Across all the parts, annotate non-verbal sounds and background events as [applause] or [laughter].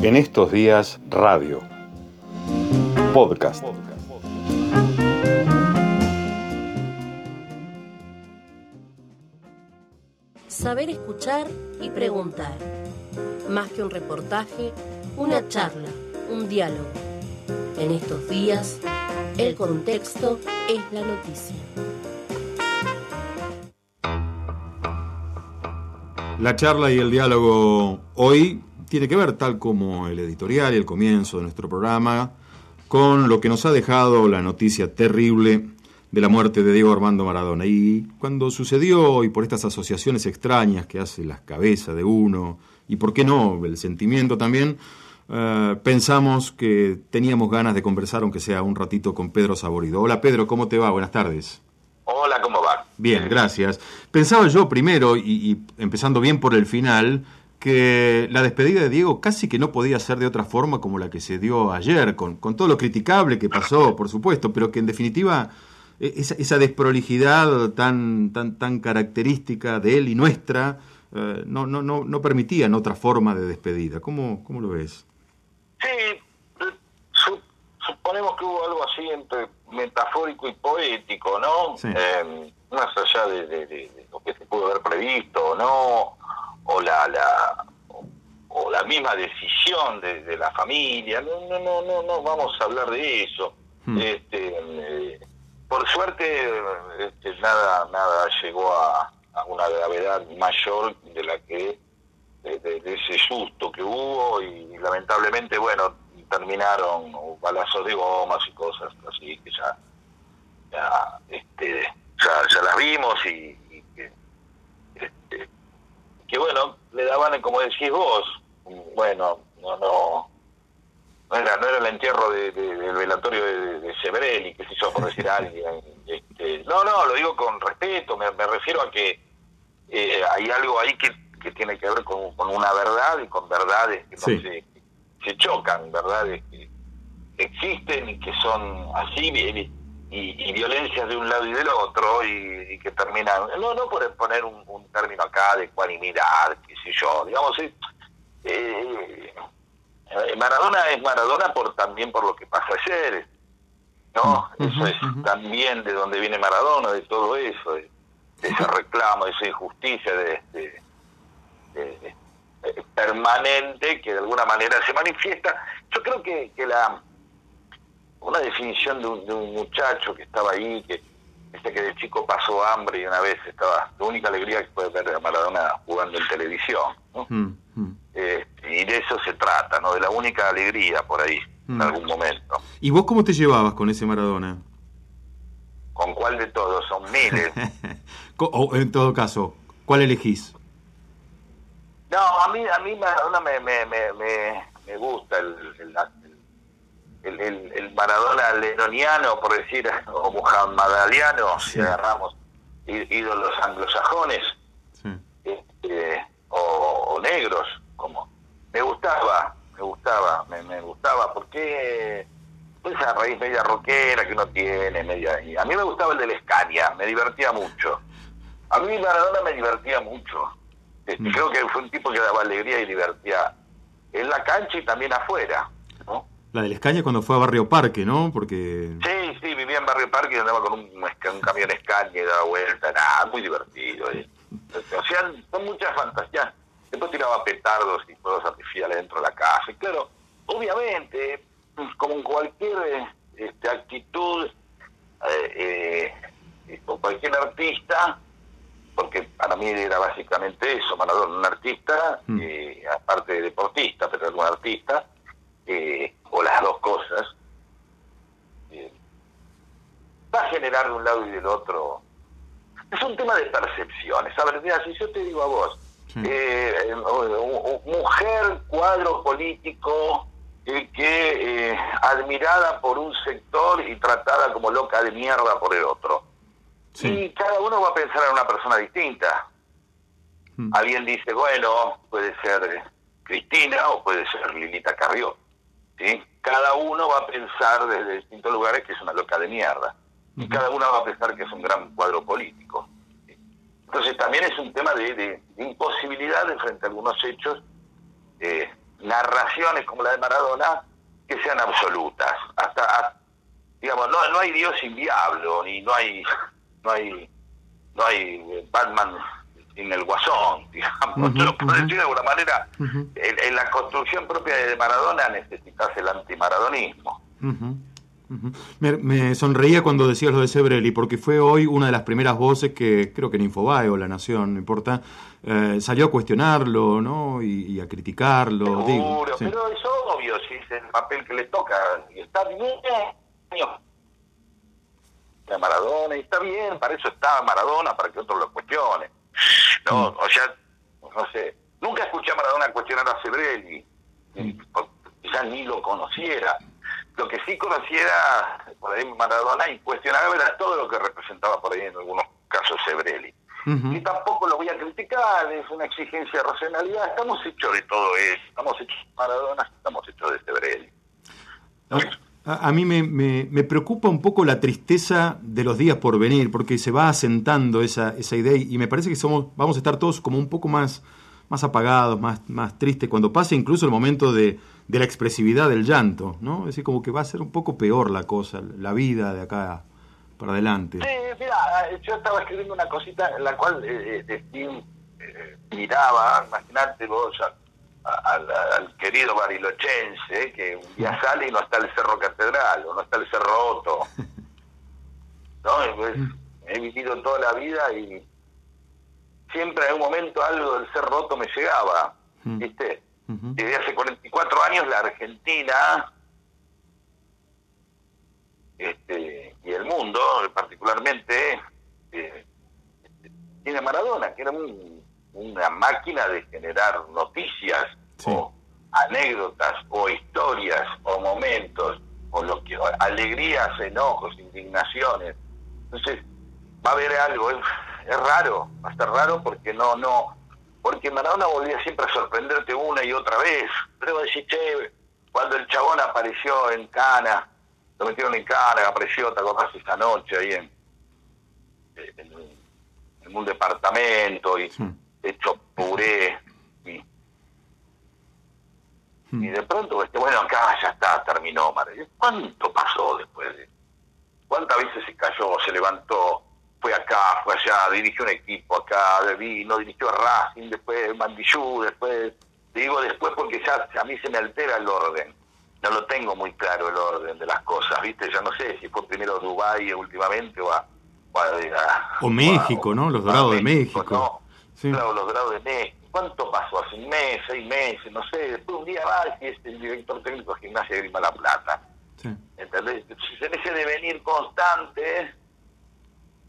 En estos días, radio. Podcast. Saber escuchar y preguntar. Más que un reportaje, una charla, un diálogo. En estos días, el contexto es la noticia. La charla y el diálogo hoy tiene que ver, tal como el editorial y el comienzo de nuestro programa, con lo que nos ha dejado la noticia terrible de la muerte de Diego Armando Maradona. Y cuando sucedió, y por estas asociaciones extrañas que hace las cabezas de uno, y por qué no, el sentimiento también, eh, pensamos que teníamos ganas de conversar, aunque sea un ratito, con Pedro Saborido. Hola Pedro, ¿cómo te va? Buenas tardes. Hola, ¿cómo va? Bien, gracias. Pensaba yo primero, y, empezando bien por el final, que la despedida de Diego casi que no podía ser de otra forma como la que se dio ayer, con, con todo lo criticable que pasó, por supuesto, pero que en definitiva e, esa, esa desprolijidad tan, tan, tan característica de él y nuestra eh, no, no, no, no permitían otra forma de despedida. ¿Cómo, cómo lo ves? Sí, suponemos que hubo algo así entre metafórico y poético, ¿no? Eh, más allá de, lo que se pudo haber previsto, ¿no? O la, la o, la misma decisión de, la familia. No, no, no, no, no vamos a hablar de eso. Hmm. Este, eh, por suerte, este, nada, nada llegó a, una gravedad mayor de la que de, ese susto que hubo y lamentablemente, bueno, terminaron balazos de gomas y cosas así que ya ya este ya, las vimos y, que bueno le daban como decís vos bueno no no no era no era el entierro de, del velatorio de, de Sebrelli que se hizo por decir alguien [laughs] este, no no lo digo con respeto me, refiero a que eh, hay algo ahí que, que tiene que ver con, con una verdad y con verdades que no se, se chocan verdades que existen y que son así y, y, violencias de un lado y del otro y, que terminan no no por poner un, término acá de ecuanimidad qué sé yo digamos eh, eh, Maradona es Maradona por también por lo que pasa ayer no eso es también de donde viene Maradona de todo eso de, ese reclamo de esa injusticia de, de permanente que de alguna manera se manifiesta. Yo creo que, que la una definición de un, muchacho que estaba ahí, que este que de chico pasó hambre y una vez estaba, la única alegría que puede ver a Maradona jugando en televisión. Mm, mm. Este, y de eso se trata, ¿no? De la única alegría por ahí, en mm. algún momento. ¿Y vos cómo te llevabas con ese Maradona? ¿Con cuál de todos? Son miles. [laughs] o en todo caso, ¿cuál elegís? No, a mí, a mí Maradona me, me, me, me, gusta el, el, el, el, Maradona lenoniano, por decir, [laughs] o muhammadaliano, si agarramos ídolos anglosajones, este, o, negros, como. Me gustaba, me gustaba, me, me gustaba, porque pues esa raíz media rockera que uno tiene, media... Y a mí me gustaba el de la Escaña, me divertía mucho. A mí Maradona me divertía mucho este, mm. Creo que fue un tipo que daba alegría y divertía en la cancha y también afuera. La de la Escaña cuando fue a Barrio Parque, ¿no? Porque... Sí, sí, vivía en Barrio Parque y andaba con un, un camión Escaña y daba vuelta, nada, muy divertido. ¿eh? O sea, son muchas fantasías. Después tiraba petardos y fuegos artificiales dentro de la casa. Y claro, obviamente, pues, como en cualquier este, actitud eh, eh, o cualquier artista, porque para mí era básicamente eso, Maradona, un artista, mm. eh, aparte de deportista, pero era un artista, eh, o las dos cosas, eh, va a generar de un lado y del otro. Es un tema de percepciones. A ver, mira, si yo te digo a vos, mujer, cuadro político, que admirada por un sector y tratada como loca de mierda por el otro y cada uno va a pensar en una persona distinta. Hmm. Alguien dice, bueno, puede ser Cristina o puede ser Lilita Carrió. ¿Sí? Cada uno va a pensar desde distintos lugares que es una loca de mierda. Y cada uno va a pensar que es un gran cuadro político. Entonces también es un tema de, de, imposibilidad de frente a algunos hechos eh, narraciones como la de Maradona que sean absolutas. Hasta, digamos, no, no hay Dios sin diablo, ni no hay, no hay, no hay Batman sin el guasón, [laughs] digamos, por decir de alguna manera, en, la construcción propia de Maradona necesitas el antimaradonismo. Me, sonreía cuando decías lo de Sebrelli, porque fue hoy una de las primeras voces que, creo que en Infobae o La Nación, no importa, eh, salió a cuestionarlo, ¿no? Y, a criticarlo. Seguro, pero es obvio, si es el papel que le toca. Y está bien, de Maradona, y está bien, para eso está Maradona, para que otros lo cuestionen. No, o sea, no sé, nunca escuché a Maradona cuestionar a Sebrelli, quizás ni lo conociera lo que sí conociera por ahí Maradona incuestionable era todo lo que representaba por ahí en algunos casos Sebrelli. Y tampoco lo voy a criticar, es una exigencia de racionalidad. Estamos hechos de todo eso. Estamos hechos de Maradona, estamos hechos de Sebrelli. A, mí me, me, preocupa un poco la tristeza de los días por venir, porque se va asentando esa, esa idea y me parece que somos vamos a estar todos como un poco más, más apagados, más, más tristes, cuando pase incluso el momento de, de la expresividad del llanto, ¿no? Es decir, como que va a ser un poco peor la cosa, la vida de acá para adelante. Sí, mira, yo estaba escribiendo una cosita en la cual eh, eh, eh miraba, imaginate vos al, querido barilochense que un día sale y no está el Cerro Catedral o no está el Cerro Otto. [laughs] ¿No? Pues, he vivido toda la vida y siempre en un momento algo del Cerro Otto me llegaba, mm. ¿viste? Desde hace 44 años la Argentina este, y el mundo particularmente eh, tiene Maradona, que era una máquina de generar noticias o anécdotas o historias o momentos o lo que alegrías, enojos, indignaciones. Entonces va a haber algo, es, es raro, va a estar raro porque no no porque Maradona volvía siempre a sorprenderte una y otra vez. Pero decís, che, cuando el chabón apareció en Cana, lo metieron en Cana, apareció, te acordás esa noche ahí en, en, un departamento y hecho puré. Y, y de pronto, este, bueno, acá ya está, terminó, Maradona. ¿Cuánto pasó después de ¿Cuántas veces se cayó, se levantó? fue acá, fue allá, dirigió un equipo acá, vino, dirigió a Racing, después Mandillú, después, digo después porque ya a mí se me altera el orden, no lo tengo muy claro el orden de las cosas, ¿viste? Ya no sé si fue primero Dubái últimamente o a... O, México, ¿no? Los Dorados de México. Claro, los Dorados de México. ¿Cuánto pasó? Hace un mes, seis meses, no sé. Después un día va y es el director técnico de Gimnasia de Grima La Plata. Sí. ¿Entendés? Si en ese devenir constante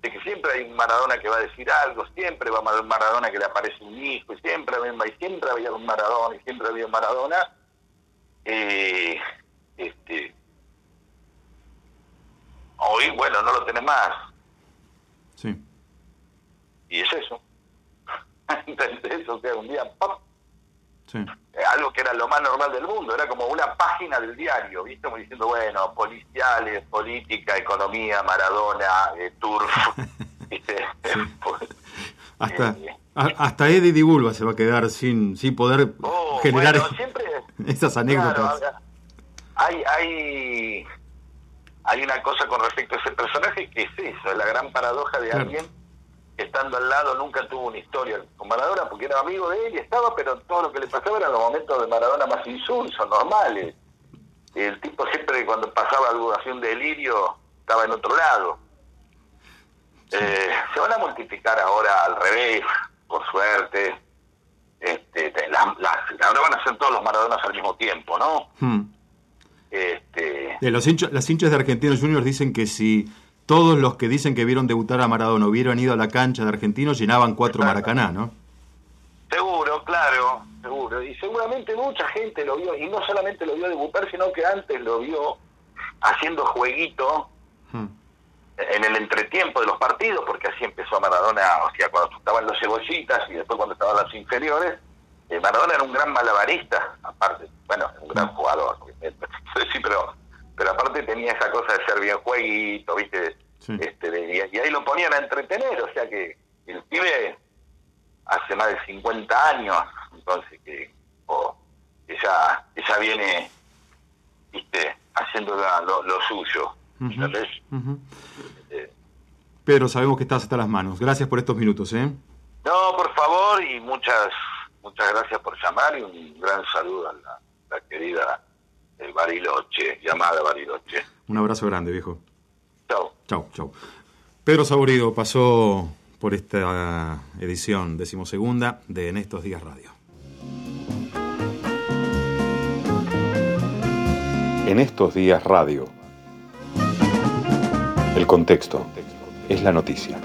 de que siempre hay un Maradona que va a decir algo, siempre va a haber un Maradona que le aparece un hijo, y siempre, y siempre había un Maradona, y siempre había un Maradona, eh, este, hoy, bueno, no lo tenés más. Sí. Y es eso. ¿Entendés? O sea, un día. Sí. Eh, algo que era lo más normal del mundo, era como una página del diario, ¿viste? Como diciendo, bueno, policiales, política, economía, Maradona, eh, turf, [laughs] [laughs] hasta, eh, hasta Eddie Dibulba se va a quedar sin, sin poder oh, generar [laughs] esas anécdotas. hay, hay, hay una cosa con respecto a ese personaje que es eso, la gran paradoja de alguien estando al lado nunca tuvo una historia con Maradona porque era amigo de él y estaba, pero todo lo que le pasaba eran los momentos de Maradona más insulsos, normales. El tipo siempre cuando pasaba algo así un delirio estaba en otro lado. Eh, se van a multiplicar ahora al revés, por suerte. Este, ahora van a ser todos los Maradonas al mismo tiempo, ¿no? Hmm. Este, de los hinchas, las hinchas de Argentinos Juniors dicen que si todos los que dicen que vieron debutar a Maradona hubieran ido a la cancha de Argentinos, llenaban cuatro Maracaná, ¿no? Seguro, claro, seguro. Y seguramente mucha gente lo vio, y no solamente lo vio debutar, sino que antes lo vio haciendo jueguito hmm. en el entretiempo de los partidos, porque así empezó Maradona, o sea, cuando estaban los cebollitas y después cuando estaban los inferiores. Eh, Maradona era un gran malabarista, aparte, bueno, un gran hmm. jugador, [laughs] sí, pero pero aparte tenía esa cosa de ser bien jueguito, ¿viste? Este, y, ahí lo ponían a entretener, o sea que el pibe hace más de 50 años, entonces que, ya ya, ya viene, viste, haciendo lo, suyo. Eh, Pedro, sabemos que estás hasta las manos. Gracias por estos minutos, ¿eh? No, por favor, y muchas muchas gracias por llamar y un gran saludo a la, querida eh, Bariloche, llamada Bariloche. Un abrazo grande, viejo. Chao. Chao, chao. Pedro Saborido pasó por esta edición decimosegunda de En estos días radio. En estos días radio. El contexto es la noticia.